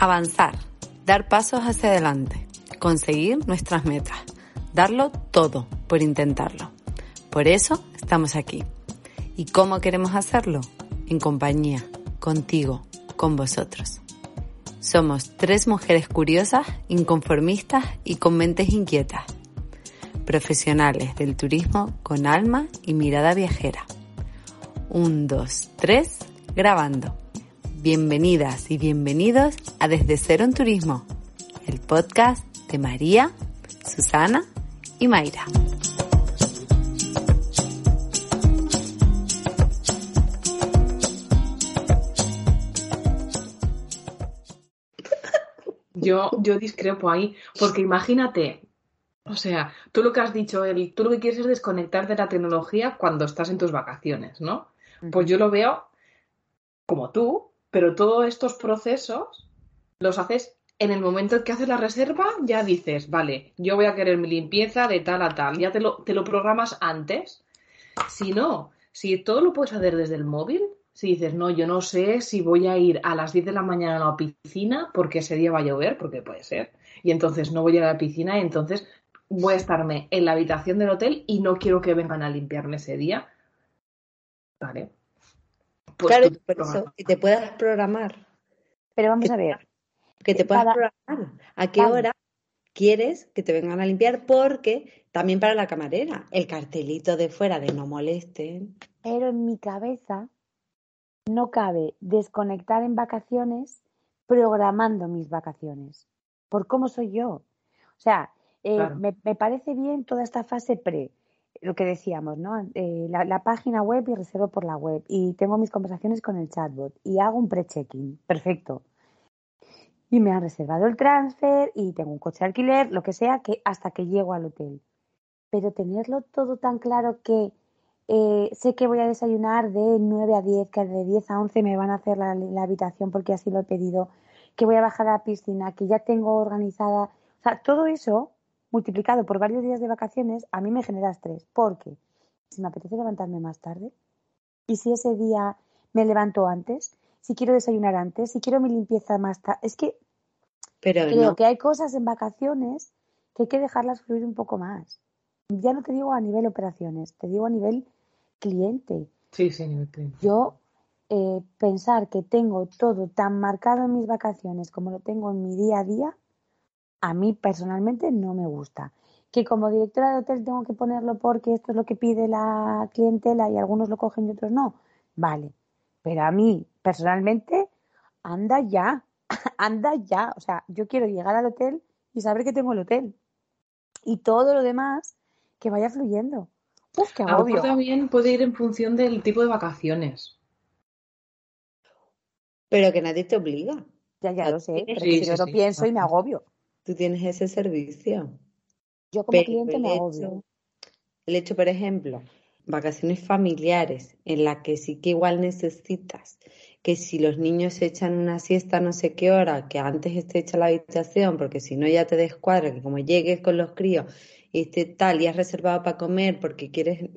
Avanzar, dar pasos hacia adelante, conseguir nuestras metas, darlo todo por intentarlo. Por eso estamos aquí. ¿Y cómo queremos hacerlo? En compañía, contigo, con vosotros. Somos tres mujeres curiosas, inconformistas y con mentes inquietas. Profesionales del turismo con alma y mirada viajera. Un, dos, tres, grabando. Bienvenidas y bienvenidos a Desde Cero en Turismo, el podcast de María, Susana y Mayra. Yo, yo discrepo ahí, porque imagínate, o sea, tú lo que has dicho, el, tú lo que quieres es desconectar de la tecnología cuando estás en tus vacaciones, ¿no? Pues yo lo veo como tú, pero todos estos procesos los haces en el momento en que haces la reserva, ya dices, vale, yo voy a querer mi limpieza de tal a tal, ya te lo, te lo programas antes. Si no, si todo lo puedes hacer desde el móvil, si dices, no, yo no sé si voy a ir a las 10 de la mañana a la piscina porque ese día va a llover, porque puede ser, y entonces no voy a ir a la piscina y entonces voy a estarme en la habitación del hotel y no quiero que vengan a limpiarme ese día. Vale, pues claro, por eso, que te puedas programar. Pero vamos a ver. Que te puedas programar. ¿A qué hora quieres que te vengan a limpiar? Porque también para la camarera, el cartelito de fuera de no molesten. Pero en mi cabeza no cabe desconectar en vacaciones programando mis vacaciones. Por cómo soy yo. O sea, eh, me, me parece bien toda esta fase pre lo que decíamos, ¿no? Eh, la, página web y reservo por la web y tengo mis conversaciones con el chatbot y hago un pre-checking, perfecto. Y me han reservado el transfer y tengo un coche de alquiler, lo que sea, que hasta que llego al hotel. Pero tenerlo todo tan claro que eh, sé que voy a desayunar de 9 a 10, que de 10 a 11 me van a hacer la, la habitación porque así lo he pedido, que voy a bajar a la piscina, que ya tengo organizada. O sea, todo eso multiplicado por varios días de vacaciones, a mí me genera estrés. Porque si me apetece levantarme más tarde, y si ese día me levanto antes, si quiero desayunar antes, si quiero mi limpieza más tarde, es que Pero creo que hay cosas en vacaciones que hay que dejarlas fluir un poco más. Ya no te digo a nivel operaciones, te digo a nivel cliente. Sí, sí, nivel cliente. Yo eh, pensar que tengo todo tan marcado en mis vacaciones como lo tengo en mi día a día, a mí personalmente no me gusta. Que como directora de hotel tengo que ponerlo porque esto es lo que pide la clientela y algunos lo cogen y otros no. Vale. Pero a mí personalmente, anda ya, anda ya. O sea, yo quiero llegar al hotel y saber que tengo el hotel. Y todo lo demás que vaya fluyendo. Uf, qué agobio. también puede ir en función del tipo de vacaciones. Pero que nadie te obliga. Ya, ya lo sé, pero si yo lo pienso y me agobio tú tienes ese servicio. Yo como cliente me agobio. El hecho, por ejemplo, vacaciones familiares, en la que sí que igual necesitas que si los niños se echan una siesta no sé qué hora, que antes esté hecha la habitación, porque si no ya te descuadra, que como llegues con los críos y esté tal y has reservado para comer porque quieres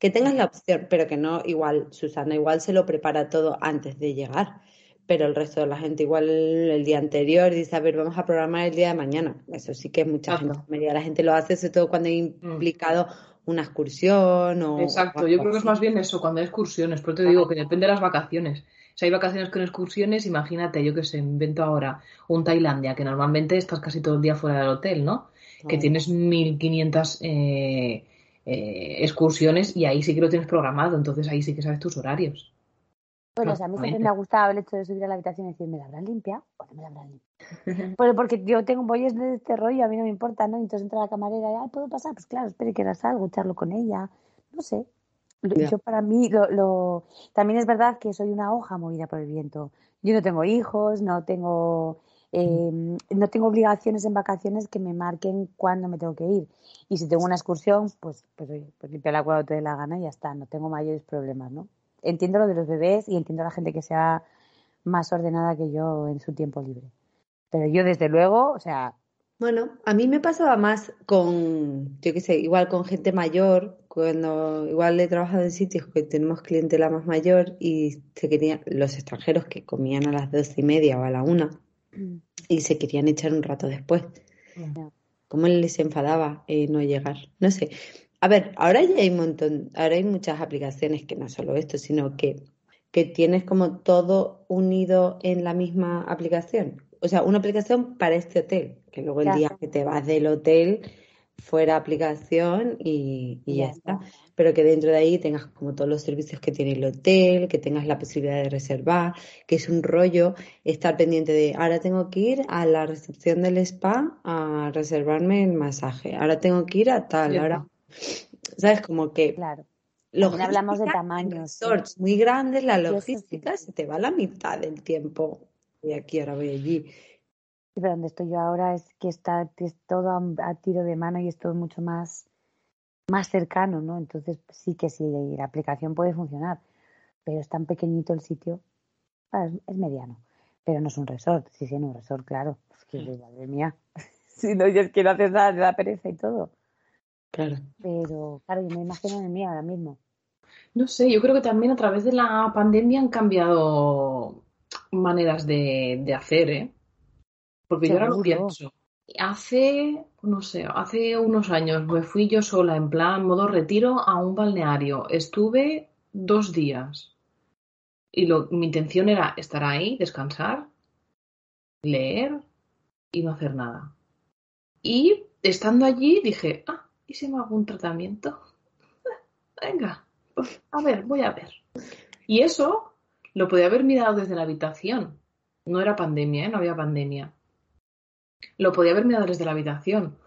que tengas la opción, pero que no igual, Susana, igual se lo prepara todo antes de llegar pero el resto de la gente igual el día anterior dice, a ver, vamos a programar el día de mañana. Eso sí que es mucha gente. La gente lo hace, sobre todo cuando hay mm. implicado una excursión o... Exacto, yo creo que es más bien eso, cuando hay excursiones, pero te digo que depende de las vacaciones. Si hay vacaciones con excursiones, imagínate, yo que sé, invento ahora un Tailandia, que normalmente estás casi todo el día fuera del hotel, ¿no? Que tienes 1500 eh, eh, excursiones y ahí sí que lo tienes programado, entonces ahí sí que sabes tus horarios. Bueno, o sea, a mí siempre me ha gustado el hecho de subir a la habitación y decir, ¿me la habrán limpiado o no me la habrán limpiado? Pero porque yo tengo bollos de este rollo, a mí no me importa, ¿no? Entonces entra la camarera y, ¿puedo pasar? Pues claro, espere que era algo, echarlo con ella, no sé. Yo para mí, lo, lo, también es verdad que soy una hoja movida por el viento. Yo no tengo hijos, no tengo, eh, no tengo obligaciones en vacaciones que me marquen cuándo me tengo que ir. Y si tengo una excursión, pues, pues, oye, pues limpiarla cuando te dé la gana y ya está, no tengo mayores problemas, ¿no? Entiendo lo de los bebés y entiendo a la gente que sea más ordenada que yo en su tiempo libre. Pero yo, desde luego, o sea. Bueno, a mí me pasaba más con, yo qué sé, igual con gente mayor, cuando igual he trabajado en sitios que tenemos clientela más mayor y se querían, los extranjeros que comían a las doce y media o a la una mm. y se querían echar un rato después. ¿Cómo les enfadaba eh, no llegar? No sé. A ver, ahora ya hay un montón, ahora hay muchas aplicaciones que no solo esto, sino que, que tienes como todo unido en la misma aplicación. O sea, una aplicación para este hotel, que luego el día que te vas del hotel fuera aplicación y, ya, está. Pero que dentro de ahí tengas como todos los servicios que tiene el hotel, que tengas la posibilidad de reservar, que es un rollo estar pendiente de ahora tengo que ir a la recepción del spa a reservarme el masaje, ahora tengo que ir a tal, ahora ¿Sabes? Como que. Claro. hablamos de tamaños. muy grandes, la logística se te va la mitad del tiempo. Y aquí, ahora voy allí. Pero donde estoy yo ahora es que está es todo a, tiro de mano y es todo mucho más, más cercano, ¿no? Entonces sí que sí, la aplicación puede funcionar, pero es tan pequeñito el sitio. Ah, es, mediano, pero no es un resort. Sí, sí, no un resort, claro. Es que, madre mía, si no, yo es que no haces nada, te da pereza y todo. Claro. Pero, claro, yo me imagino en mí ahora mismo. No sé, yo creo que también a través de la pandemia han cambiado maneras de, hacer, ¿eh? Porque yo ahora lo pienso. Hace, no sé, hace unos años me fui yo sola en plan modo retiro a un balneario. Estuve dos días. Y lo, mi intención era estar ahí, descansar, leer y no hacer nada. Y estando allí dije, ah, ¿y si me hago un tratamiento? Venga, pues, a ver, voy a ver. Y eso lo podía haber mirado desde la habitación. No era pandemia, ¿eh? no había pandemia. Lo podía haber mirado desde la habitación,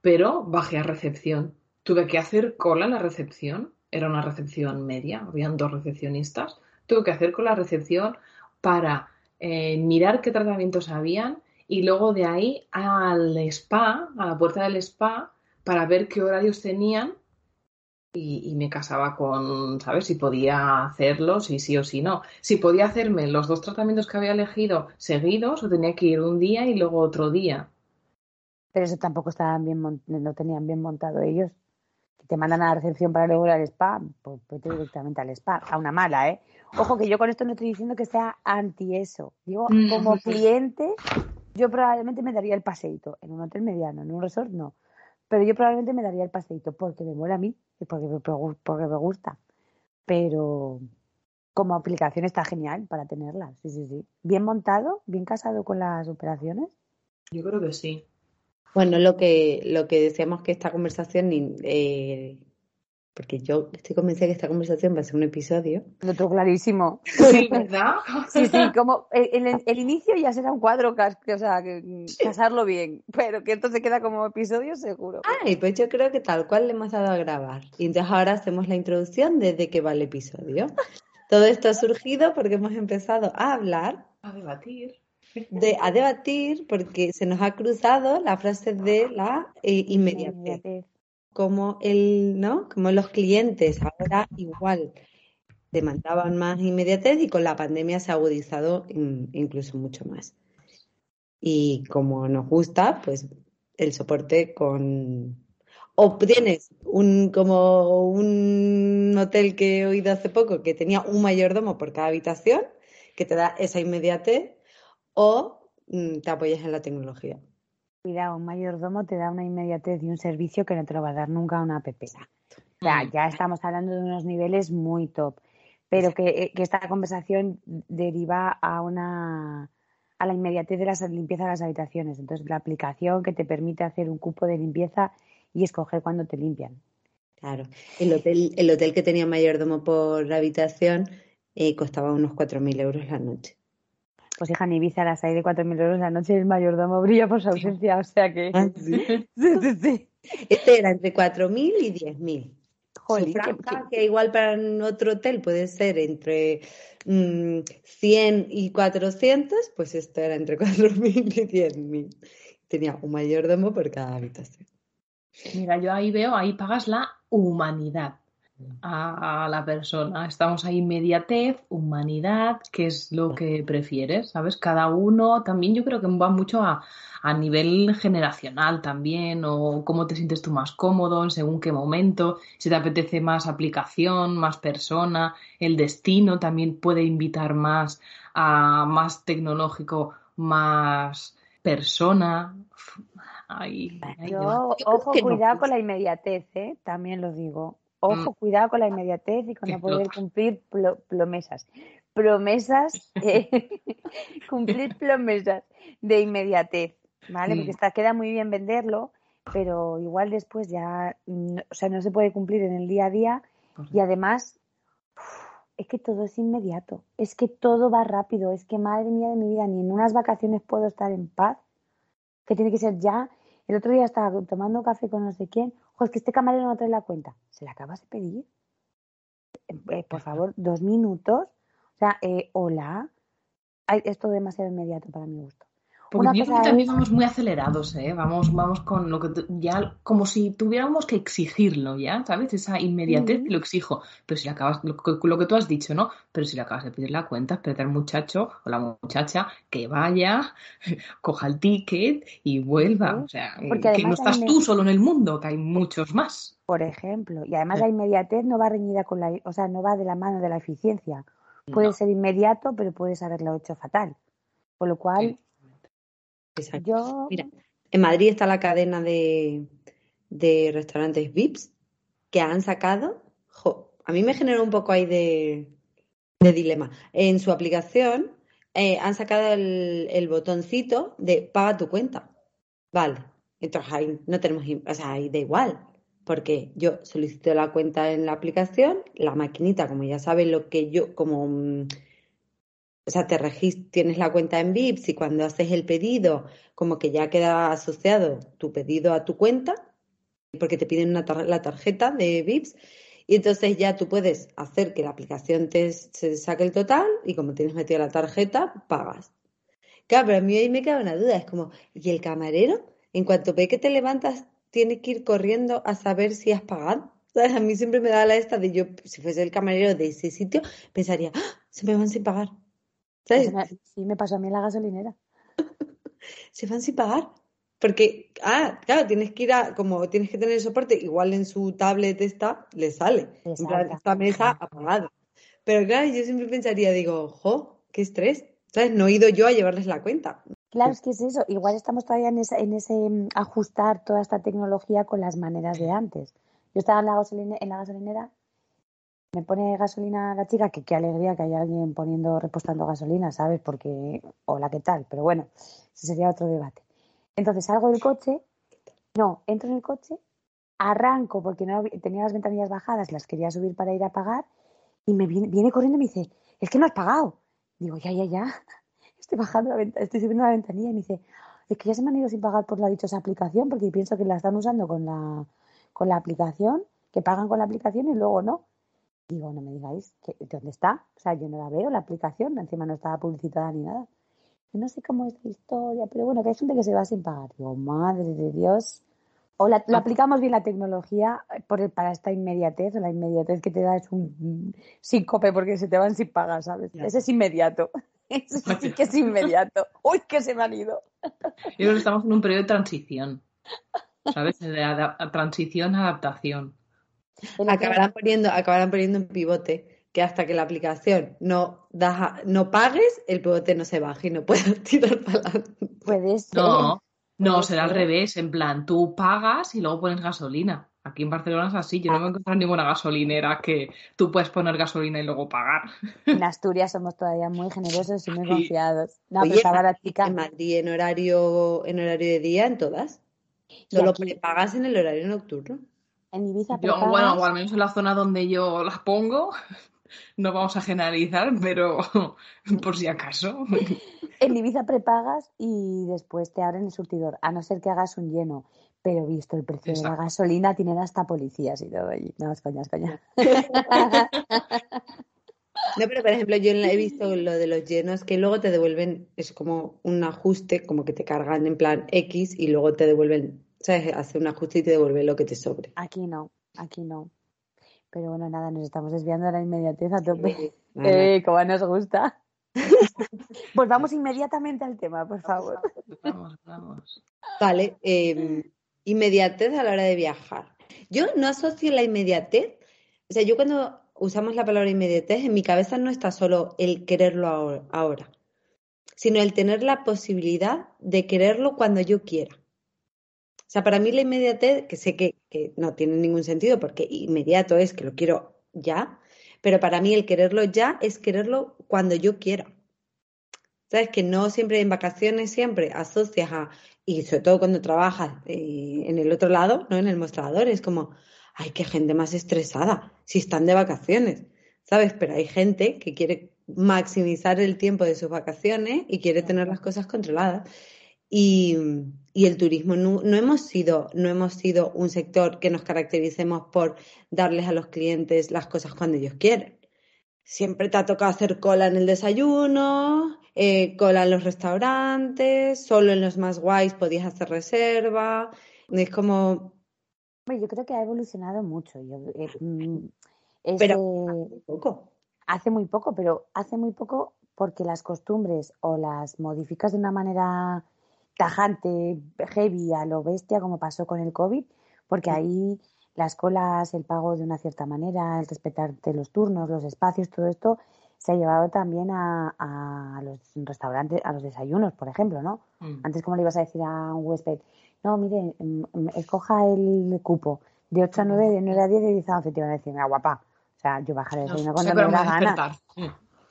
pero bajé a recepción. Tuve que hacer cola en la recepción. Era una recepción media, habían dos recepcionistas. Tuve que hacer con la recepción para eh, mirar qué tratamientos habían y luego de ahí al spa, a la puerta del spa, para ver qué horarios tenían y, me casaba con, ¿sabes? Si podía hacerlo, si sí o si no. Si podía hacerme los dos tratamientos que había elegido seguidos o tenía que ir un día y luego otro día. Pero eso tampoco estaban bien, no tenían bien montado ellos. te mandan a la recepción para luego ir al spa, pues vete directamente al spa, a una mala, ¿eh? Ojo que yo con esto no estoy diciendo que sea anti eso. Digo, mm. como cliente, yo probablemente me daría el paseito en un hotel mediano, en un resort no pero yo probablemente me daría el paseito porque me mola a mí y porque me, porque me gusta. Pero como aplicación está genial para tenerla, sí, sí, sí. Bien montado, bien casado con las operaciones. Yo creo que sí. Bueno, lo que, lo que decíamos que esta conversación eh, porque yo estoy convencida que esta conversación va a ser un episodio. Lo tengo clarísimo. Sí, ¿verdad? Sí, sí, como el, el, inicio ya será un cuadro, o sea, que, casarlo bien, pero que esto se queda como episodio seguro. Ay, pues yo creo que tal cual le hemos dado a grabar. Y entonces ahora hacemos la introducción desde que va el episodio. Todo esto ha surgido porque hemos empezado a hablar. A debatir. De, a debatir porque se nos ha cruzado la frase de la eh, inmediatez como el, ¿no? Como los clientes ahora igual demandaban más inmediatez y con la pandemia se ha agudizado incluso mucho más. Y como nos gusta, pues el soporte con o tienes un como un hotel que he oído hace poco que tenía un mayordomo por cada habitación que te da esa inmediatez o mm, te apoyas en la tecnología. Cuidado, un mayordomo te da una inmediatez y un servicio que no te lo va a dar nunca una app. Ya, ya estamos hablando de unos niveles muy top, pero que, esta conversación deriva a una a la inmediatez de la limpieza de las habitaciones. Entonces, la aplicación que te permite hacer un cupo de limpieza y escoger cuándo te limpian. Claro. El hotel, el hotel que tenía mayordomo por habitación eh, costaba unos 4.000 euros la noche. Pues hija, en Ibiza las hay de 4.000 euros la noche y el mayordomo brilla por su ausencia, o sea que... Ah, este era entre 4.000 y 10.000. Joder, que, igual para otro hotel puede ser entre 100 mm, y 400, pues esto era entre 4.000 y 10.000. Tenía un mayordomo por cada habitación. Mira, yo ahí veo, ahí pagas la humanidad a, la persona. Estamos ahí inmediatez, humanidad, que es lo que prefieres, ¿sabes? Cada uno también yo creo que va mucho a, a nivel generacional también, o cómo te sientes tú más cómodo, en según qué momento, si te apetece más aplicación, más persona, el destino también puede invitar más a más tecnológico, más persona. ojo, cuidado con la inmediatez, ¿eh? también lo digo. Ojo, mm. cuidado con la inmediatez y con no poder cumplir promesas. Promesas, eh, cumplir promesas de inmediatez, ¿vale? Porque está, queda muy bien venderlo, pero igual después ya, no, o sea, no se puede cumplir en el día a día y además es que todo es inmediato, es que todo va rápido, es que madre mía de mi vida, ni en unas vacaciones puedo estar en paz, que tiene que ser ya. El otro día estaba tomando café con no sé quién, es que este camarero no trae la cuenta. ¿Se la acabas de pedir? Eh, eh, por favor, dos minutos. O sea, eh, hola. es todo demasiado inmediato para mi gusto. Porque también vamos muy acelerados, ¿eh? Vamos, vamos con lo que ya, como si tuviéramos que exigirlo, ¿ya? ¿Sabes? Esa inmediatez lo exijo. Pero si le acabas, lo, lo, que tú has dicho, ¿no? Pero si le acabas de pedir la cuenta, espérate al muchacho o la muchacha que vaya, coja el ticket y vuelva. O sea, que no estás tú solo en el mundo, que hay muchos más. Por ejemplo, y además la inmediatez no va reñida con la, o sea, no va de la mano de la eficiencia. Puede ser inmediato, pero puedes haberlo hecho fatal. Por lo cual, Mira, en Madrid está la cadena de, restaurantes VIPs que han sacado. a mí me generó un poco ahí de, dilema. En su aplicación eh, han sacado el, botoncito de paga tu cuenta. Vale. Entonces ahí no tenemos, o sea, ahí da igual. Porque yo solicito la cuenta en la aplicación, la maquinita, como ya saben lo que yo, como mm, o sea, te tienes la cuenta en VIPS y cuando haces el pedido, como que ya queda asociado tu pedido a tu cuenta, porque te piden la tarjeta de VIPS, y entonces ya tú puedes hacer que la aplicación te se saque el total y como tienes metida la tarjeta, pagas. Claro, pero a mí ahí me queda una duda, es como, ¿y el camarero? En cuanto ve que te levantas, tiene que ir corriendo a saber si has pagado. A mí siempre me da la esta de yo, si fuese el camarero de ese sitio, pensaría, ¡Ah! se me van sin pagar. Sí, me pasó a mí en la gasolinera. Se van sin pagar. Porque, ah, claro, tienes que ir a, como tienes que tener soporte, igual en su tablet está, le sale. esta mesa apagada. Pero claro, yo siempre pensaría, digo, jo, qué estrés. ¿Sabes? No he ido yo a llevarles la cuenta. Claro, es que es eso. Igual estamos todavía en ese, en ese mm, ajustar toda esta tecnología con las maneras de antes. Yo estaba en la, en la gasolinera me pone gasolina la chica, que qué alegría que haya alguien poniendo, repostando gasolina, ¿sabes? Porque, hola, ¿qué tal? Pero bueno, ese sería otro debate. Entonces salgo del coche, no, entro en el coche, arranco porque no tenía las ventanillas bajadas, las quería subir para ir a pagar, y me viene, corriendo y me dice, es que no has pagado. Digo, ya, ya, ya, estoy bajando la estoy subiendo la ventanilla y me dice, es que ya se me han ido sin pagar por la dichosa aplicación, porque pienso que la están usando con la, con la aplicación, que pagan con la aplicación y luego no. Digo, no me digáis, que, ¿dónde está? O sea, yo no la veo, la aplicación, encima no estaba publicitada ni nada. no sé cómo es la historia, pero bueno, que hay gente que se va sin pagar. Digo, madre de Dios. O la, ah. aplicamos bien la tecnología por, para esta inmediatez, o la inmediatez que te da es un síncope porque se te van sin pagar, ¿sabes? Ese es inmediato. Eso sí que es inmediato. ¡Uy, que se me han ido! Yo creo que estamos en un periodo de transición, ¿sabes? De transición, adaptación. Acabarán poniendo, acabarán poniendo un pivote que hasta que la aplicación no, da, no pagues, el pivote no se baje y no puedas tirar para adelante. Puede ser. No, no, será al revés. En plan, tú pagas y luego pones gasolina. Aquí en Barcelona es así. Yo no me he encontrado ninguna gasolinera que tú puedes poner gasolina y luego pagar. En Asturias somos todavía muy generosos y muy confiados. No, Oye, En Madrid, en horario, en horario de día, en todas. Solo pagas en el horario nocturno. En Ibiza Bueno, o al menos en la zona donde yo las pongo, no vamos a generalizar, pero por si acaso. En Ibiza prepagas y después te abren el surtidor, a no ser que hagas un lleno. Pero visto el precio de la gasolina, tienen hasta policías y todo allí. No, es coña, es coña. No, pero por ejemplo, yo he visto lo de los llenos que luego te devuelven, es como un ajuste, como que te cargan en plan X y luego te devuelven, ¿sabes? Hace un ajuste y te devuelve lo que te sobre. Aquí no, aquí no. Pero bueno, nada, nos estamos desviando de la inmediatez a tope. eh, como nos gusta. pues vamos inmediatamente al tema, por favor. Vamos, vamos. Vale, em, inmediatez a la hora de viajar. Yo no asocio la inmediatez, o sea, yo cuando usamos la palabra inmediatez, en mi cabeza no está solo el quererlo ahora, sino el tener la posibilidad de quererlo cuando yo quiera. O sea, para mí la inmediatez, que sé que, no tiene ningún sentido porque inmediato es que lo quiero ya, pero para mí el quererlo ya es quererlo cuando yo quiera. ¿Sabes? Que no siempre en vacaciones, siempre asocias a, y sobre todo cuando trabajas eh, en el otro lado, ¿no? En el mostrador, es como, ay, qué gente más estresada, si están de vacaciones, ¿sabes? Pero hay gente que quiere maximizar el tiempo de sus vacaciones y quiere tener las cosas controladas. Y, el turismo no, hemos sido, no hemos sido un sector que nos caractericemos por darles a los clientes las cosas cuando ellos quieren. Siempre te ha tocado hacer cola en el desayuno, eh, cola en los restaurantes, solo en los más guays podías hacer reserva. Es como yo creo que ha evolucionado mucho. Eh, mm, pero hace poco. Hace muy poco, pero hace muy poco porque las costumbres o las modificas de una manera tajante, heavy, a lo bestia, como pasó con el COVID, porque ahí las colas, el pago de una cierta manera, el respetarte los turnos, los espacios, todo esto se ha llevado también a, a los restaurantes, a los desayunos, por ejemplo, ¿no? Mm. Antes, como le ibas a decir a un huésped? no, mire, mm, mm, escoja el cupo de 8 a 9, de 9 a 10, de 10 a 11, te iban a decir, mira, guapa, o sea, yo bajaré el no, cuando me da gana.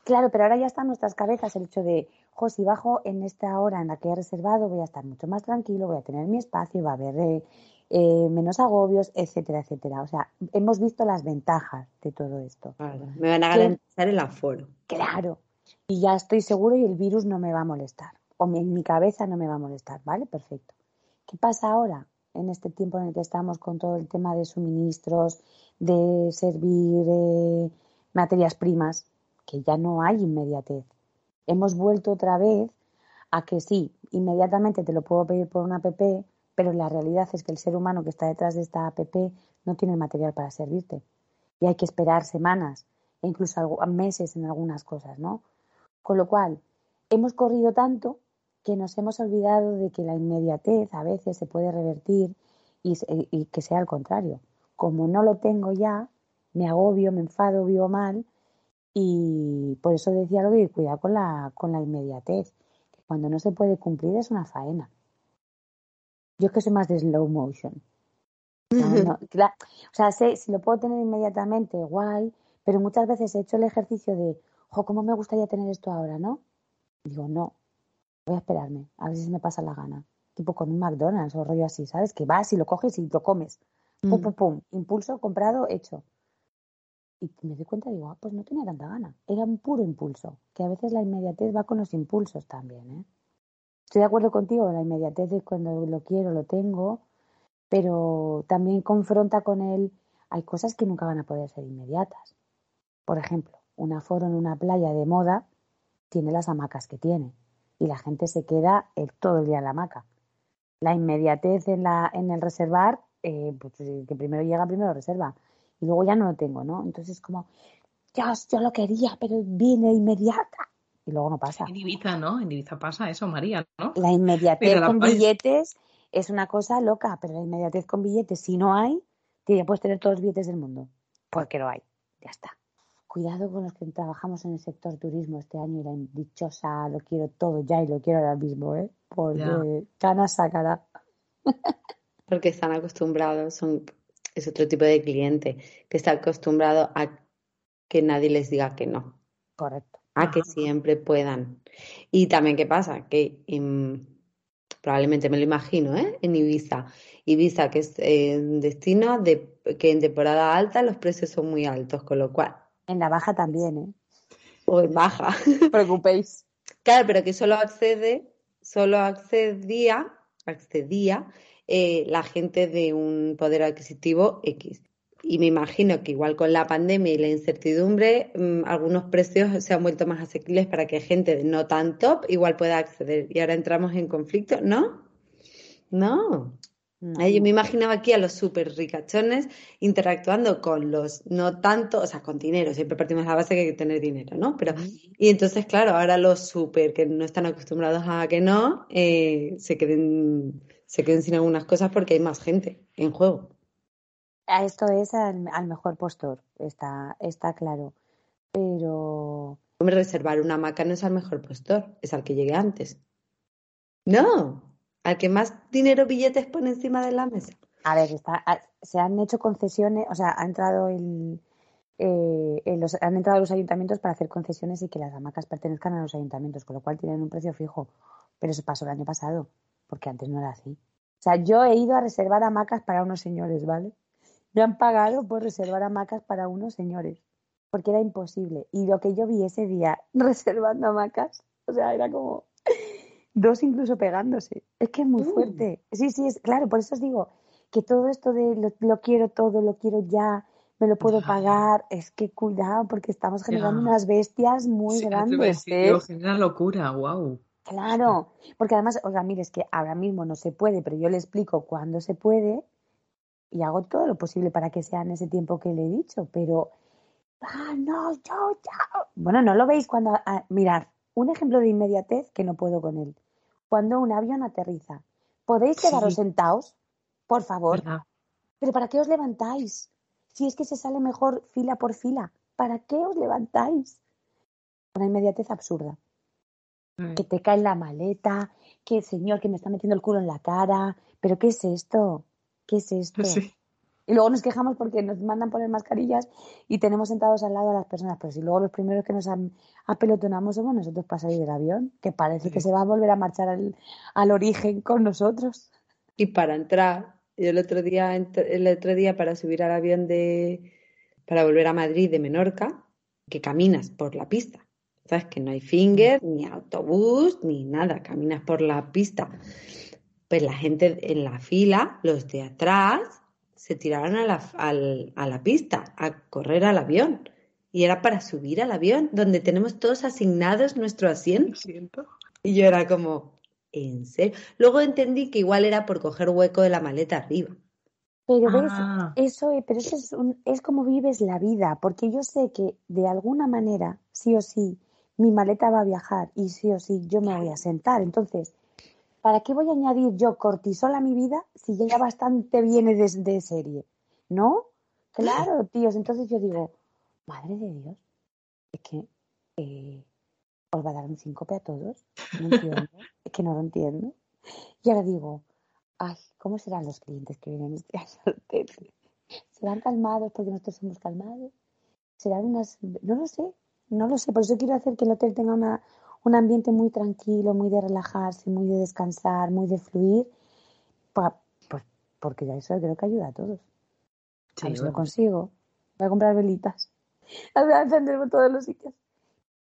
Claro, pero ahora ya está en nuestras cabezas el hecho de, jo, si bajo en esta hora en la que he reservado, voy a estar mucho más tranquilo, voy a tener mi espacio, va a haber eh, eh, menos agobios, etcétera, etcétera. O sea, hemos visto las ventajas de todo esto. Claro, me van a garantizar el aforo. Claro, y ya estoy seguro y el virus no me va a molestar, o en mi cabeza no me va a molestar, ¿vale? Perfecto. ¿Qué pasa ahora en este tiempo en el que estamos con todo el tema de suministros, de servir eh, materias primas? Que ya no hay inmediatez. Hemos vuelto otra vez a que sí, inmediatamente te lo puedo pedir por una app, pero la realidad es que el ser humano que está detrás de esta app no tiene el material para servirte. Y hay que esperar semanas e incluso meses en algunas cosas, ¿no? Con lo cual, hemos corrido tanto que nos hemos olvidado de que la inmediatez a veces se puede revertir y, que sea al contrario. Como no lo tengo ya, me agobio, me enfado, vivo mal y por eso decía lo de cuidado con la, con la inmediatez, que cuando no se puede cumplir es una faena. Yo es que soy más de slow motion. o sea, sé, si lo puedo tener inmediatamente, guay, pero muchas veces he hecho el ejercicio de, jo, ¿cómo me gustaría tener esto ahora, no? Digo, no, voy a esperarme, a ver si se me pasa la gana. Tipo con un McDonald's o rollo así, ¿sabes? Que vas y lo coges y lo comes. Pum, mm. pum, pum. Impulso, comprado, hecho. Y me doy cuenta digo, ah, pues no tenía tanta gana. Era un puro impulso. Que a veces la inmediatez va con los impulsos también, ¿eh? Estoy de acuerdo contigo, la inmediatez es cuando lo quiero, lo tengo, pero también confronta con él, hay cosas que nunca van a poder ser inmediatas. Por ejemplo, un aforo en una playa de moda tiene las hamacas que tiene y la gente se queda todo el día en la hamaca. La inmediatez en, la, en el reservar, eh, pues que primero llega, primero reserva. Y luego ya no lo tengo, ¿no? Entonces es como, Dios, yo lo quería, pero viene inmediata. Y luego no pasa. En Ibiza, ¿no? En Ibiza pasa eso, María, ¿no? La inmediatez con billetes es una cosa loca, pero la inmediatez con billetes, si no hay, ya puedes tener todos los billetes del mundo. Porque lo hay. Ya está. Cuidado con los que trabajamos en el sector turismo este año y la dichosa lo quiero todo ya y lo quiero ahora mismo, ¿eh? Porque ganas sacará. Porque están acostumbrados, son, es otro tipo de cliente que está acostumbrado a que nadie les diga que no. Correcto. A que siempre puedan. Y también, ¿qué pasa? Que probablemente me lo imagino, ¿eh? En Ibiza. Ibiza, que es eh, un destino de, que en temporada alta los precios son muy altos, con lo cual En la baja también, ¿eh? O en baja. No os preocupéis. Claro, pero que solo accede, solo accedía, accedía eh, la gente de un poder adquisitivo X. Y me imagino que igual con la pandemia y la incertidumbre, mm, algunos precios se han vuelto más asequibles para que gente no tan top igual pueda acceder. Y ahora entramos en conflicto, ¿no? No. Yo me imaginaba aquí a los súper ricachones interactuando con los no tanto, o sea, con dinero, siempre partimos de la base que hay que tener dinero, ¿no? Pero, y entonces, claro, ahora los súper que no están acostumbrados a que no, eh, se queden, se queden sin algunas cosas porque hay más gente en juego. Esto es al, mejor postor, está, está claro. Pero. Hombre, reservar una hamaca no es al mejor postor, es al que llegue antes. No, al que más dinero billetes pone encima de la mesa. A ver, está, se han hecho concesiones, o sea, ha entrado el, eh, los, han entrado los ayuntamientos para hacer concesiones y que las hamacas pertenezcan a los ayuntamientos, con lo cual tienen un precio fijo. Pero eso pasó el año pasado, porque antes no era así. O sea, yo he ido a reservar hamacas para unos señores, ¿vale? Me han pagado por reservar hamacas para unos señores, porque era imposible. Y lo que yo vi ese día reservando hamacas, o sea, era como dos incluso pegándose. Es que es muy mm. fuerte. Sí, sí, es claro, por eso os digo que todo esto de lo, quiero todo, lo quiero ya, me lo puedo pagar, es que cuidado, porque estamos generando unas bestias muy grandes. ¿eh? genera locura, wow. Claro, porque además, o sea, mire, es que ahora mismo no se puede, pero yo le explico cuándo se puede y hago todo lo posible para que sea en ese tiempo que le he dicho, pero, ah, no, yo ya. Bueno, no lo veis cuando, ah, mirad, un ejemplo de inmediatez que no puedo con él. Cuando un avión aterriza, ¿podéis quedaros sentados? Por favor. Pero ¿para qué os levantáis? Si es que se sale mejor fila por fila, ¿para qué os levantáis? Una inmediatez absurda. Mm. Que te cae la maleta, que señor que me está metiendo el culo en la cara, pero ¿qué es esto? ¿Qué es esto? Y luego nos quejamos porque nos mandan poner mascarillas y tenemos sentados al lado a las personas. Pero si luego los primeros que nos apelotonamos somos nosotros para salir del avión, que parece que se va a volver a marchar al, origen con nosotros. Y para entrar, yo el otro día, el otro día para subir al avión de, para volver a Madrid de Menorca, que caminas por la pista. ¿Sabes? Que no hay finger, ni autobús, ni nada, caminas por la pista. Pues la gente en la fila, los de atrás, se tiraron a la, a la pista, a correr al avión. Y era para subir al avión, donde tenemos todos asignados nuestro asiento. Y yo era como, ¿en serio? Luego entendí que igual era por coger hueco de la maleta arriba. Pero ves, ah. eso, pero eso es, es como vives la vida, porque yo sé que de alguna manera, sí o sí, mi maleta va a viajar y sí o sí yo me voy a sentar. Entonces, ¿para qué voy a añadir yo cortisol a mi vida si ya bastante viene de, serie? ¿No? Claro, tíos. Entonces yo digo, madre de Dios, es que eh, os va a dar un síncope a todos. No entiendo. es que no lo entiendo. Y ahora digo, ay, ¿cómo serán los clientes que vienen este año ¿Serán calmados porque nosotros somos calmados? ¿Serán unas.? No lo sé, no lo sé. Por eso quiero hacer que el hotel tenga una, un ambiente muy tranquilo, muy de relajarse, muy de descansar, muy de fluir, pues, porque ya eso creo que ayuda a todos. a ver si lo consigo. Voy a comprar velitas. Voy a encender por todos los sitios.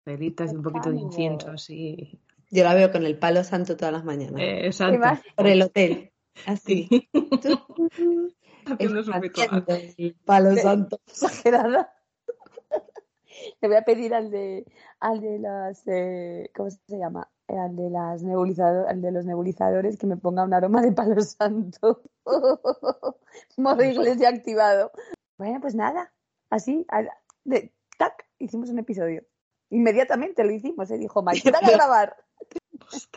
Velitas y un poquito de incienso, así. Yo la veo con el palo santo todas las mañanas. Eh, exacto. Por el hotel. Así. el palo santo. Exagerada. Le voy a pedir al de, al de las, eh, ¿cómo se llama? Al de, las nebulizador, al de los nebulizadores que me ponga un aroma de palo santo. Modo iglesia activado. Bueno, pues nada, así, de, tac, hicimos un episodio. Inmediatamente lo hicimos, se dijo, Mike, a grabar.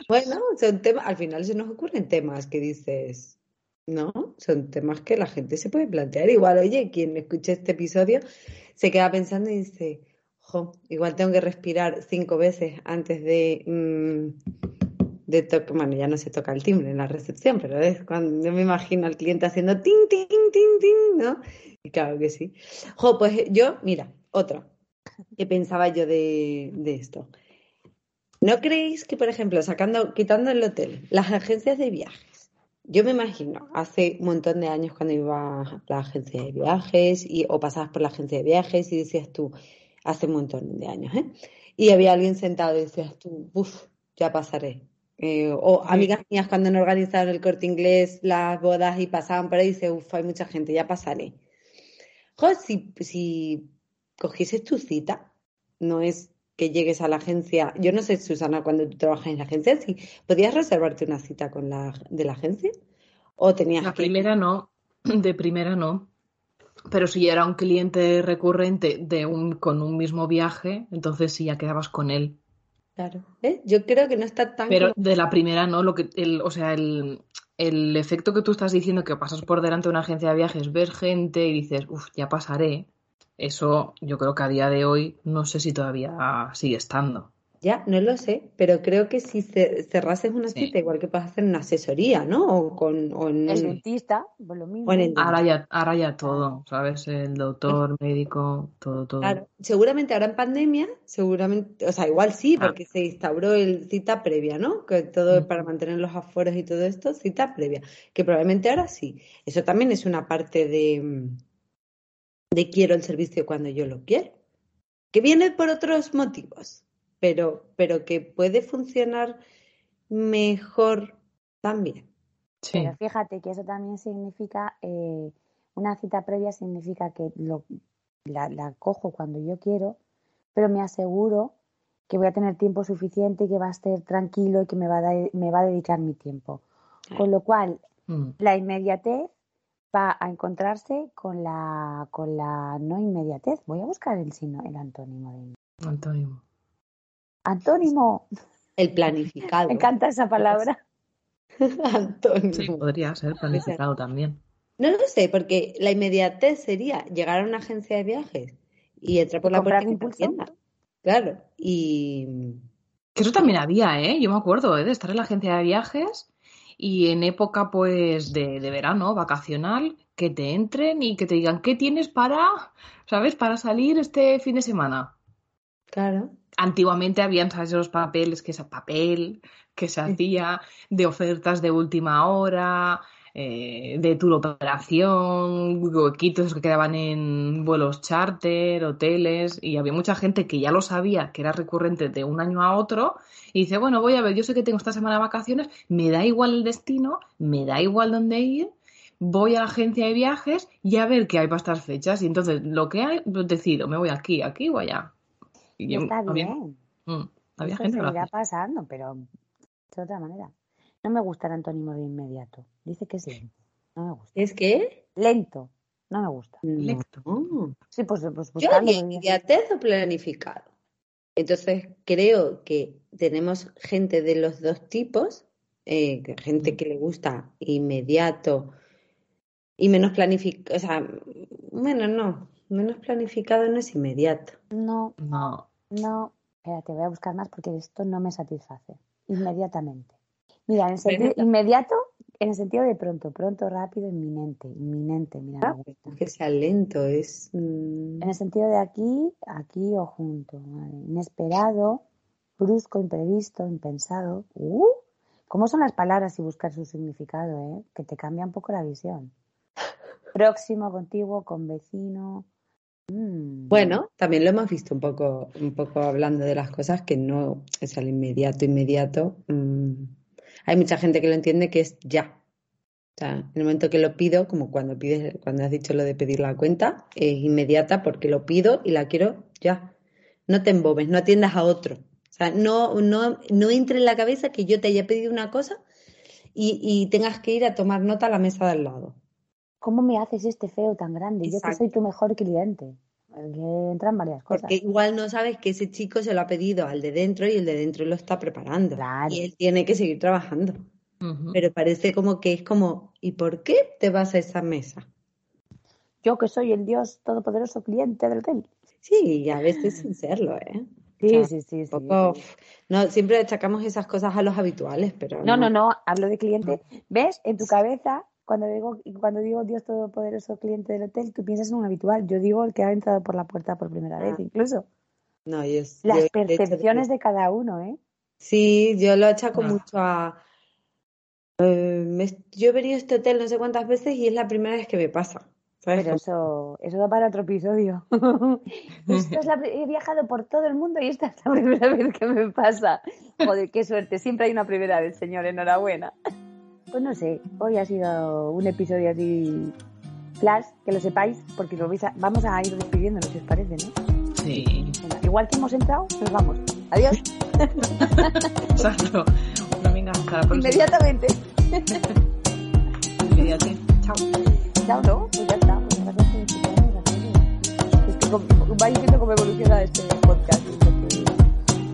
Bueno, son temas, al final se nos ocurren temas que dices, ¿no? Son temas que la gente se puede plantear. Igual, oye, quien escuche este episodio se queda pensando y dice, igual tengo que respirar cinco veces antes de, mm, de tocar. Bueno, ya no se toca el timbre en la recepción, pero es cuando yo me imagino al cliente haciendo ting, ting, ting, ting, ¿no? Y claro que sí. Jo, pues yo, mira, otra que pensaba yo de, de esto. ¿No creéis que, por ejemplo, sacando, quitando el hotel, las agencias de viajes? Yo me imagino, hace un montón de años cuando iba a la agencia de viajes y, o pasabas por la agencia de viajes y decías tú, hace un montón de años, ¿eh? Y había alguien sentado y decías tú, uff, ya pasaré. Eh, o amigas mías cuando han organizado el corte inglés las bodas y pasaban por ahí, dice, uff, hay mucha gente, ya pasaré. Jo, si, si cogieses tu cita, no es que llegues a la agencia. Yo no sé, Susana, cuando tú trabajas en la agencia, si podías reservarte una cita con la de la agencia o tenías la primera no, de primera no. Pero si era un cliente recurrente de un, con un mismo viaje, entonces sí ya quedabas con él. Claro. Yo creo que no está tan. Pero de la primera no, lo que, el, o sea, el, el efecto que tú estás diciendo que pasas por delante de una agencia de viajes, ver gente y dices, uff, ya pasaré. Eso yo creo que a día de hoy no sé si todavía sigue estando. Ya, no lo sé, pero creo que si cerrases una cita, igual que puedes hacer una asesoría, ¿no? O con o en el dentista, pues lo mismo. ahora, ya, ahora ya todo, ¿sabes? El doctor, médico, todo, todo. Claro, seguramente ahora en pandemia, seguramente, o sea, igual sí, porque se instauró el cita previa, ¿no? Que todo para mantener los aforos y todo esto, cita previa, que probablemente ahora sí. Eso también es una parte de, de quiero el servicio cuando yo lo quiero, que viene por otros motivos pero, pero que puede funcionar mejor también. Pero fíjate que eso también significa, eh, una cita previa significa que lo, la, la, cojo cuando yo quiero, pero me aseguro que voy a tener tiempo suficiente y que va a estar tranquilo y que me va a, me va a dedicar mi tiempo. Con lo cual, mm. la inmediatez va a encontrarse con la, con la no inmediatez. Voy a buscar el, sino, el antónimo de Antónimo. Antónimo. El planificado. Me encanta esa palabra. Antónimo. Sí, podría ser planificado también. No lo sé, porque la inmediatez sería llegar a una agencia de viajes y entrar por la puerta de tienda. Claro, y... Que eso también había, ¿eh? Yo me acuerdo ¿eh? de estar en la agencia de viajes y en época, pues, de, de verano, vacacional, que te entren y que te digan, ¿qué tienes para, ¿sabes? Para salir este fin de semana. Claro. Antiguamente habían ¿sabes? esos papeles, que ese papel que se hacía de ofertas de última hora, eh, de tour operación, huequitos que quedaban en vuelos charter, hoteles, y había mucha gente que ya lo sabía, que era recurrente de un año a otro, y dice, bueno, voy a ver, yo sé que tengo esta semana de vacaciones, me da igual el destino, me da igual dónde ir, voy a la agencia de viajes y a ver qué hay para estas fechas, y entonces lo que hay, pues decido, me voy aquí, aquí o allá está bien. Mm, había, gente seguirá pasando, pero de otra manera. No me gusta el antónimo de inmediato. Dice que es lento. No me gusta. ¿Es qué? Lento. No me gusta. Lento. Sí, pues, pues Yo inmediatez o planificado. Entonces creo que tenemos gente de los dos tipos, eh, gente que le gusta inmediato y menos planificado, o sea, bueno, no, menos planificado no es inmediato. No. No. No, espérate, voy a buscar más porque esto no me satisface. Inmediatamente. Mira, en el sentido inmediato, en el sentido de pronto, pronto, rápido, inminente, inminente, mira. Ah, que sea lento, es. Mm. En el sentido de aquí, aquí o junto. Inesperado, brusco, imprevisto, impensado. Uh, ¿Cómo son las palabras y buscar su significado, eh? Que te cambia un poco la visión. Próximo, contiguo, con vecino. Bueno, también lo hemos visto un poco, un poco hablando de las cosas que no es al inmediato, inmediato. Mm, hay mucha gente que lo entiende que es ya. O sea, en el momento que lo pido, como cuando pides, cuando has dicho lo de pedir la cuenta, es inmediata porque lo pido y la quiero ya. No te embobes, no atiendas a otro. O sea, no, no, no entre en la cabeza que yo te haya pedido una cosa y, y tengas que ir a tomar nota a la mesa de al lado. ¿Cómo me haces este feo tan grande? Yo que soy tu mejor cliente. Que entran varias cosas. Porque igual no sabes que ese chico se lo ha pedido al de dentro y el de dentro lo está preparando. Y él tiene que seguir trabajando. Pero parece como que es como, ¿y por qué te vas a esa mesa? Yo que soy el Dios todopoderoso cliente del hotel. Sí, y a veces sin serlo, ¿eh? Sí, sí, sí, No, siempre achacamos esas cosas a los habituales, pero. No, no, no, hablo de cliente. ¿Ves? En tu cabeza cuando digo, cuando digo Dios Todopoderoso cliente del hotel, tú piensas en un habitual. Yo digo el que ha entrado por la puerta por primera vez, ah. incluso. No, es, Las percepciones de, cada uno, ¿eh? Sí, yo lo achaco mucho a. Eh, yo he venido a este hotel no sé cuántas veces y es la primera vez que me pasa. Pero eso, eso da para otro episodio. Esto es la, he viajado por todo el mundo y esta es la primera vez que me pasa. Joder, qué suerte. Siempre hay una primera vez, señor. Enhorabuena. Pues no sé, hoy ha sido un episodio así flash, que lo sepáis, porque lo vais a, vamos a ir despidiéndonos, si os parece, ¿no? Sí. igual que hemos entrado, nos vamos. Adiós. Exacto. Una venganza. Inmediatamente. Inmediatamente. Chao. Chao, ¿no? Pues ya está. Pues gracias por escucharnos. Es que vais viendo cómo evoluciona este podcast,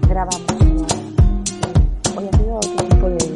grabamos. Hoy ha sido otro tipo de.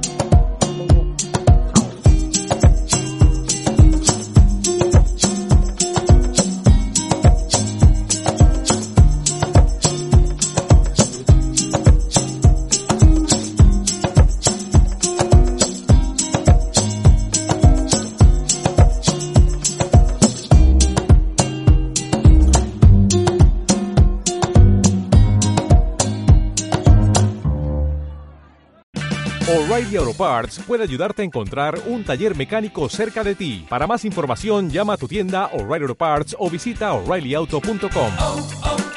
Parts puede ayudarte a encontrar un taller mecánico cerca de ti. Para más información, llama a tu tienda O'Reilly Auto Parts o visita oreillyauto.com.